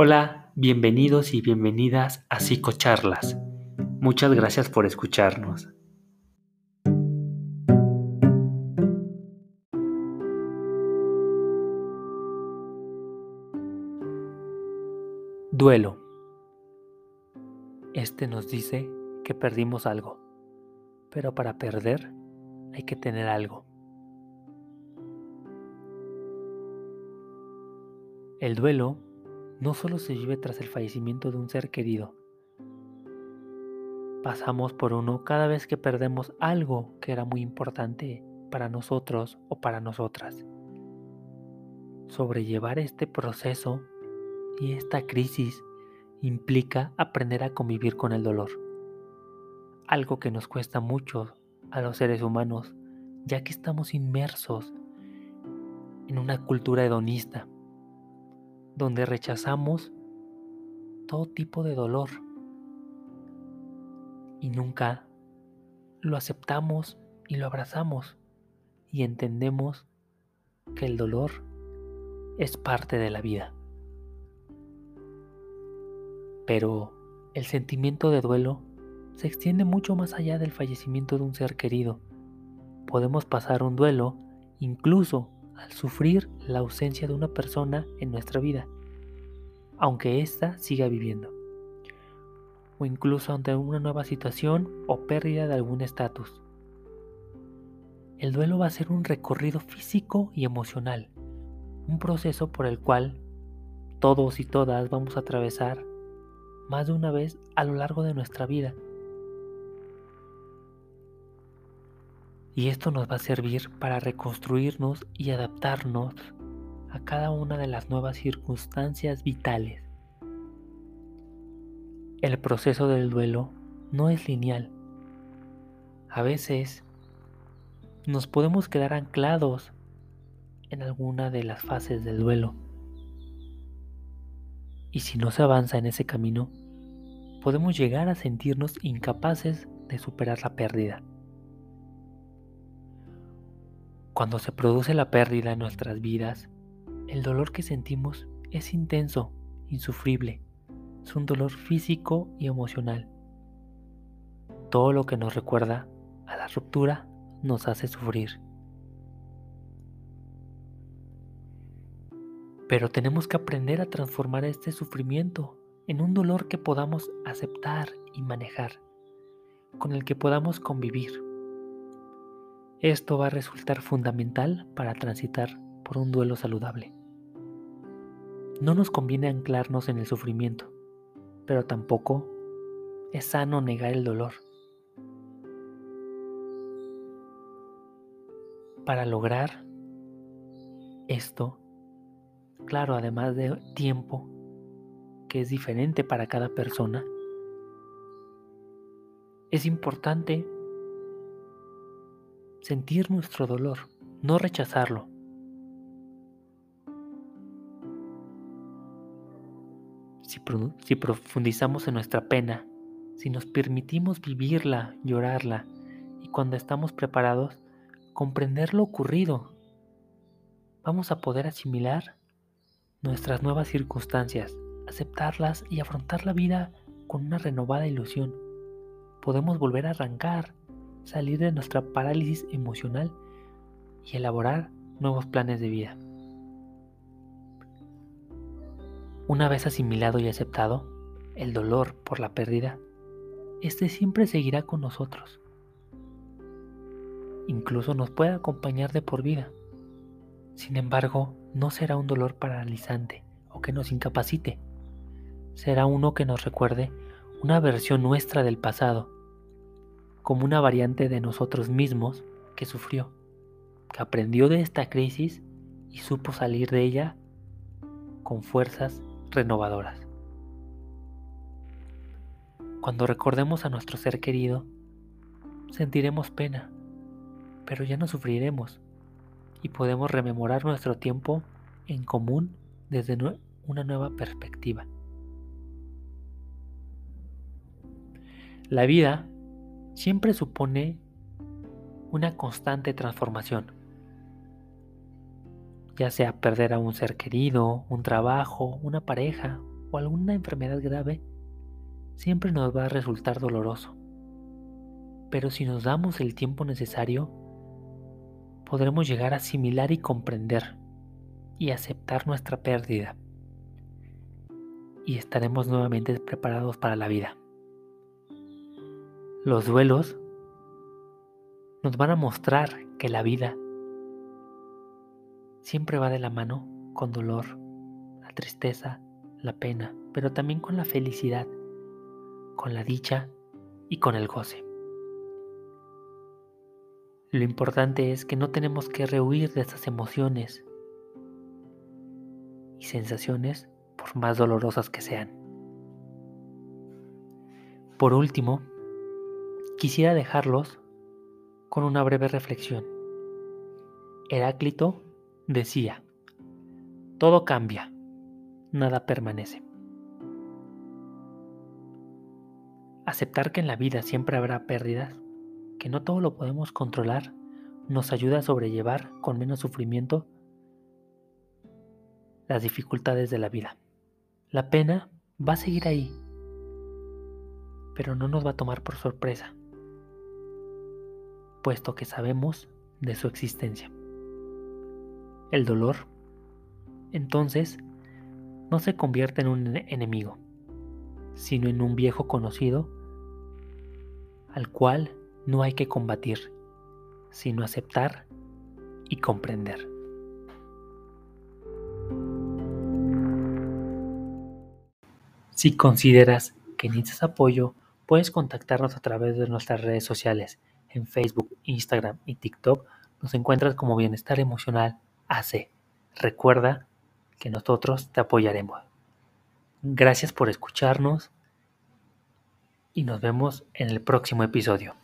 Hola, bienvenidos y bienvenidas a Psicocharlas. Muchas gracias por escucharnos. Duelo. Este nos dice que perdimos algo, pero para perder hay que tener algo. El duelo no solo se vive tras el fallecimiento de un ser querido. Pasamos por uno cada vez que perdemos algo que era muy importante para nosotros o para nosotras. Sobrellevar este proceso y esta crisis implica aprender a convivir con el dolor. Algo que nos cuesta mucho a los seres humanos, ya que estamos inmersos en una cultura hedonista donde rechazamos todo tipo de dolor y nunca lo aceptamos y lo abrazamos y entendemos que el dolor es parte de la vida. Pero el sentimiento de duelo se extiende mucho más allá del fallecimiento de un ser querido. Podemos pasar un duelo incluso al sufrir la ausencia de una persona en nuestra vida, aunque ésta siga viviendo, o incluso ante una nueva situación o pérdida de algún estatus. El duelo va a ser un recorrido físico y emocional, un proceso por el cual todos y todas vamos a atravesar más de una vez a lo largo de nuestra vida Y esto nos va a servir para reconstruirnos y adaptarnos a cada una de las nuevas circunstancias vitales. El proceso del duelo no es lineal. A veces nos podemos quedar anclados en alguna de las fases del duelo. Y si no se avanza en ese camino, podemos llegar a sentirnos incapaces de superar la pérdida. Cuando se produce la pérdida en nuestras vidas, el dolor que sentimos es intenso, insufrible. Es un dolor físico y emocional. Todo lo que nos recuerda a la ruptura nos hace sufrir. Pero tenemos que aprender a transformar este sufrimiento en un dolor que podamos aceptar y manejar, con el que podamos convivir. Esto va a resultar fundamental para transitar por un duelo saludable. No nos conviene anclarnos en el sufrimiento, pero tampoco es sano negar el dolor. Para lograr esto, claro, además de tiempo, que es diferente para cada persona, es importante sentir nuestro dolor, no rechazarlo. Si, profundizamos en nuestra pena, si nos permitimos vivirla, llorarla, y cuando estamos preparados, comprender lo ocurrido, vamos a poder asimilar nuestras nuevas circunstancias, aceptarlas y afrontar la vida con una renovada ilusión. Podemos volver a arrancar salir de nuestra parálisis emocional y elaborar nuevos planes de vida. Una vez asimilado y aceptado el dolor por la pérdida, este siempre seguirá con nosotros. Incluso nos puede acompañar de por vida. Sin embargo, no será un dolor paralizante o que nos incapacite. Será uno que nos recuerde una versión nuestra del pasado como una variante de nosotros mismos que sufrió, que aprendió de esta crisis y supo salir de ella con fuerzas renovadoras. Cuando recordemos a nuestro ser querido, sentiremos pena, pero ya no sufriremos y podemos rememorar nuestro tiempo en común desde una nueva perspectiva. La vida siempre supone una constante transformación, ya sea perder a un ser querido, un trabajo, una pareja, o alguna enfermedad grave siempre nos va a resultar doloroso. Pero si nos damos el tiempo necesario, podremos llegar a asimilar y comprender y aceptar nuestra pérdida. Y estaremos nuevamente preparados para la vida. Los duelos nos van a mostrar que la vida siempre va de la mano con dolor, la tristeza, la pena, pero también con la felicidad, con la dicha y con el goce. Lo importante es que no tenemos que rehuir de estas emociones y sensaciones por más dolorosas que sean. Por último, quisiera dejarlos con una breve reflexión. Heráclito decía, todo cambia, nada permanece. Aceptar que en la vida siempre habrá pérdidas, que no todo lo podemos controlar, nos ayuda a sobrellevar con menos sufrimiento las dificultades de la vida. La pena va a seguir ahí, pero no nos va a tomar por sorpresa puesto que sabemos de su existencia. El dolor, entonces, no se convierte en un enemigo, sino en un viejo conocido al cual no hay que combatir, sino aceptar y comprender. Si consideras que necesitas apoyo, puedes contactarnos a través de nuestras redes sociales en Facebook, Instagram y TikTok nos encuentras como Bienestar Emocional AC. Recuerda que nosotros te apoyaremos. Gracias por escucharnos y nos vemos en el próximo episodio.